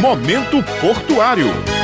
Momento Portuário.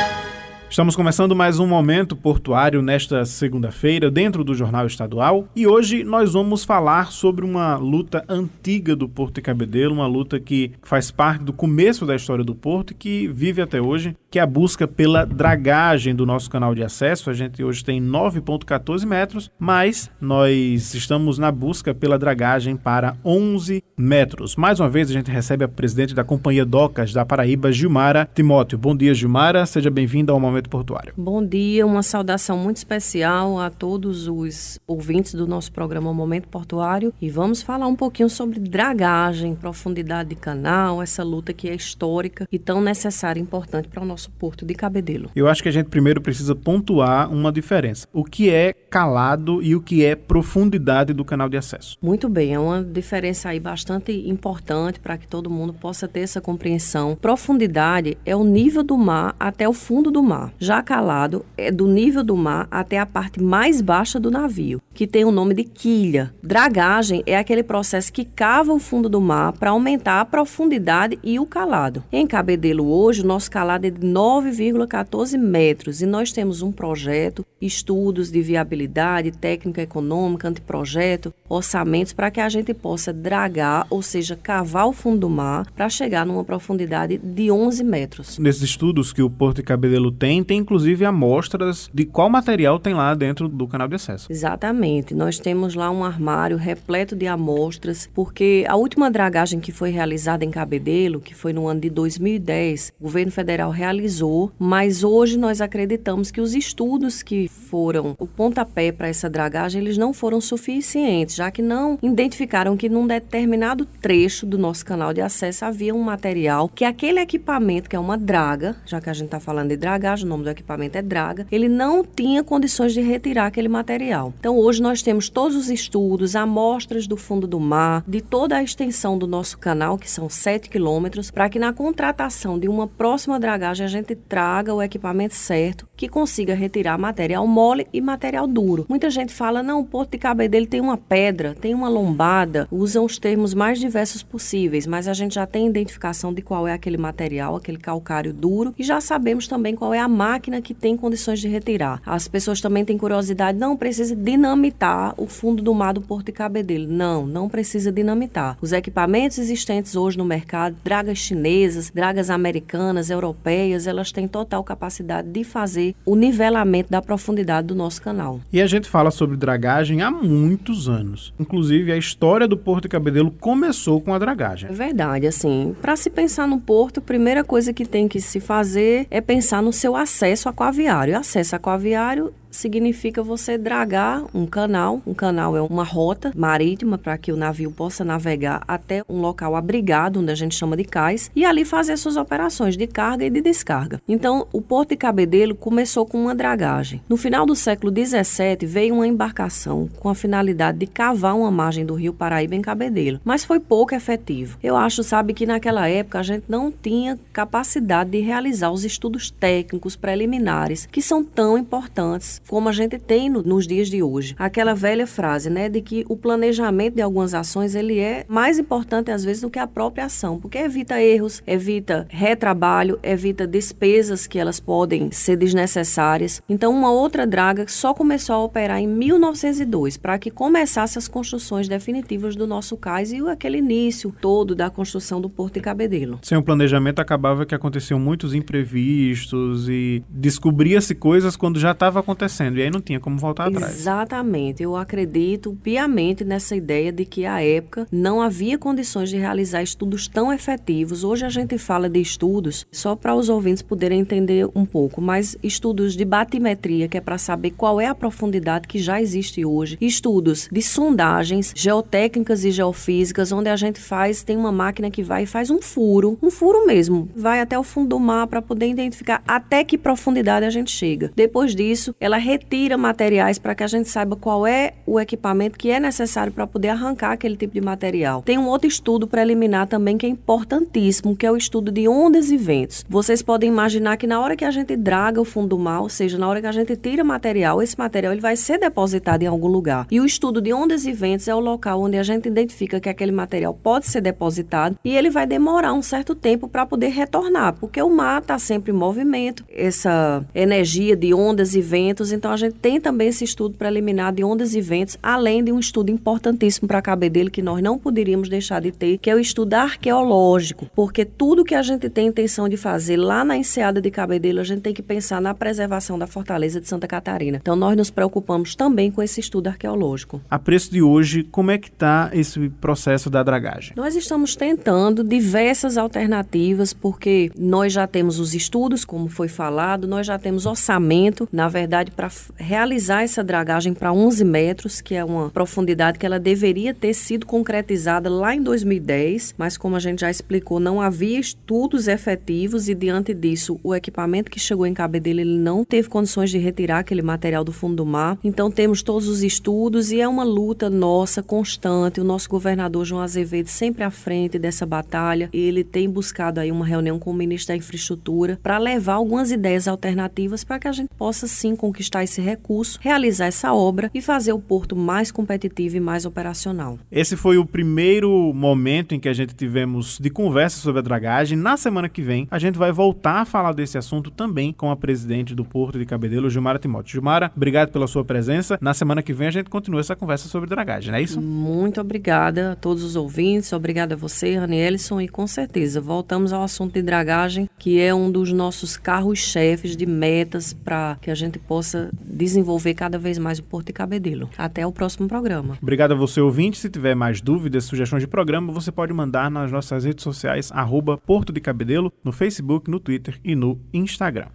Estamos começando mais um momento portuário nesta segunda-feira, dentro do Jornal Estadual, e hoje nós vamos falar sobre uma luta antiga do Porto de Cabedelo, uma luta que faz parte do começo da história do Porto e que vive até hoje, que é a busca pela dragagem do nosso canal de acesso. A gente hoje tem 9,14 metros, mas nós estamos na busca pela dragagem para 11 metros. Mais uma vez a gente recebe a presidente da Companhia Docas da Paraíba, Gilmara Timóteo. Bom dia, Gilmara. Seja bem-vinda ao Momento Portuário. Bom dia, uma saudação muito especial a todos os ouvintes do nosso programa Momento Portuário e vamos falar um pouquinho sobre dragagem, profundidade de canal, essa luta que é histórica e tão necessária e importante para o nosso porto de Cabedelo. Eu acho que a gente primeiro precisa pontuar uma diferença. O que é calado e o que é profundidade do canal de acesso? Muito bem, é uma diferença aí bastante importante para que todo mundo possa ter essa compreensão. Profundidade é o nível do mar até o fundo do mar. Já calado é do nível do mar até a parte mais baixa do navio, que tem o nome de quilha. Dragagem é aquele processo que cava o fundo do mar para aumentar a profundidade e o calado. Em Cabedelo hoje, o nosso calado é de 9,14 metros e nós temos um projeto, estudos de viabilidade, técnica econômica, anteprojeto, orçamentos para que a gente possa dragar, ou seja, cavar o fundo do mar para chegar numa profundidade de 11 metros. Nesses estudos que o Porto de Cabedelo tem, tem, inclusive amostras de qual material tem lá dentro do canal de acesso. Exatamente. Nós temos lá um armário repleto de amostras, porque a última dragagem que foi realizada em Cabedelo, que foi no ano de 2010, o governo federal realizou, mas hoje nós acreditamos que os estudos que foram o pontapé para essa dragagem, eles não foram suficientes, já que não identificaram que num determinado trecho do nosso canal de acesso havia um material que aquele equipamento, que é uma draga, já que a gente está falando de dragagem, o nome do equipamento é draga, ele não tinha condições de retirar aquele material. Então hoje nós temos todos os estudos, amostras do fundo do mar, de toda a extensão do nosso canal, que são 7 quilômetros, para que na contratação de uma próxima dragagem a gente traga o equipamento certo que consiga retirar material mole e material duro. Muita gente fala, não, o Porto de Cabedelo tem uma pedra, tem uma lombada, usam os termos mais diversos possíveis, mas a gente já tem identificação de qual é aquele material, aquele calcário duro, e já sabemos também qual é a máquina que tem condições de retirar. As pessoas também têm curiosidade, não precisa dinamitar o fundo do mar do Porto de Cabedelo. Não, não precisa dinamitar. Os equipamentos existentes hoje no mercado, dragas chinesas, dragas americanas, europeias, elas têm total capacidade de fazer o nivelamento da profundidade do nosso canal. E a gente fala sobre dragagem há muitos anos. Inclusive, a história do Porto de Cabedelo começou com a dragagem. É verdade, assim, para se pensar no porto, a primeira coisa que tem que se fazer é pensar no seu acesso aquaviário. Acesso aquaviário significa você dragar um canal. Um canal é uma rota marítima para que o navio possa navegar até um local abrigado, onde a gente chama de cais, e ali fazer suas operações de carga e de descarga. Então, o Porto de Cabedelo começou com uma dragagem. No final do século XVII, veio uma embarcação com a finalidade de cavar uma margem do rio Paraíba em Cabedelo, mas foi pouco efetivo. Eu acho, sabe, que naquela época a gente não tinha capacidade de realizar os estudos técnicos preliminares que são tão importantes como a gente tem no, nos dias de hoje. Aquela velha frase, né, de que o planejamento de algumas ações ele é mais importante às vezes do que a própria ação, porque evita erros, evita retrabalho, evita despesas que elas podem ser desnecessárias. Então, uma outra draga só começou a operar em 1902 para que começasse as construções definitivas do nosso cais e aquele início todo da construção do Porto de Cabedelo. Sem o planejamento acabava que aconteciam muitos imprevistos e descobria-se coisas quando já estava acontecendo acontecendo e aí não tinha como voltar atrás. Exatamente. Eu acredito piamente nessa ideia de que à época não havia condições de realizar estudos tão efetivos. Hoje a gente fala de estudos só para os ouvintes poderem entender um pouco, mas estudos de batimetria, que é para saber qual é a profundidade que já existe hoje, estudos de sondagens geotécnicas e geofísicas, onde a gente faz, tem uma máquina que vai e faz um furo, um furo mesmo, vai até o fundo do mar para poder identificar até que profundidade a gente chega. Depois disso, ela ela retira materiais para que a gente saiba qual é o equipamento que é necessário para poder arrancar aquele tipo de material. Tem um outro estudo preliminar também que é importantíssimo, que é o estudo de ondas e ventos. Vocês podem imaginar que na hora que a gente draga o fundo do mar, ou seja, na hora que a gente tira material, esse material ele vai ser depositado em algum lugar. E o estudo de ondas e ventos é o local onde a gente identifica que aquele material pode ser depositado e ele vai demorar um certo tempo para poder retornar, porque o mar está sempre em movimento, essa energia de ondas e ventos, então a gente tem também esse estudo preliminar de ondas e ventos, além de um estudo importantíssimo para a cabeça dele que nós não poderíamos deixar de ter, que é o estudo arqueológico, porque tudo que a gente tem intenção de fazer lá na enseada de Cabedelo, a gente tem que pensar na preservação da fortaleza de Santa Catarina. Então nós nos preocupamos também com esse estudo arqueológico. A preço de hoje, como é que está esse processo da dragagem? Nós estamos tentando diversas alternativas, porque nós já temos os estudos, como foi falado, nós já temos orçamento, na verdade, para realizar essa dragagem para 11 metros, que é uma profundidade que ela deveria ter sido concretizada lá em 2010, mas como a gente já explicou, não havia estudos efetivos e diante disso, o equipamento que chegou em Cabedelo, ele não teve condições de retirar aquele material do fundo do mar. Então temos todos os estudos e é uma luta nossa constante. O nosso governador João Azevedo sempre à frente dessa batalha. Ele tem buscado aí uma reunião com o ministro da Infraestrutura para levar algumas ideias alternativas para que a gente possa sim conquistar esse recurso, realizar essa obra e fazer o porto mais competitivo e mais operacional. Esse foi o primeiro momento em que a gente tivemos de conversa sobre a dragagem. Na semana que vem, a gente vai voltar a falar desse assunto também com a presidente do Porto de Cabedelo, Gilmara Timóteo. Gilmara, obrigado pela sua presença. Na semana que vem a gente continua essa conversa sobre dragagem, não é isso? Muito obrigada a todos os ouvintes, obrigada a você, Rani Ellison, e com certeza voltamos ao assunto de dragagem, que é um dos nossos carros-chefes de metas para que a gente possa desenvolver cada vez mais o Porto de Cabedelo. Até o próximo programa. Obrigado a você, ouvinte. Se tiver mais dúvidas, sugestões de programa, você pode mandar nas nossas redes sociais, arroba Porto de Cabedelo, no Facebook, no Twitter e no Instagram.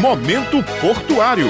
Momento Portuário.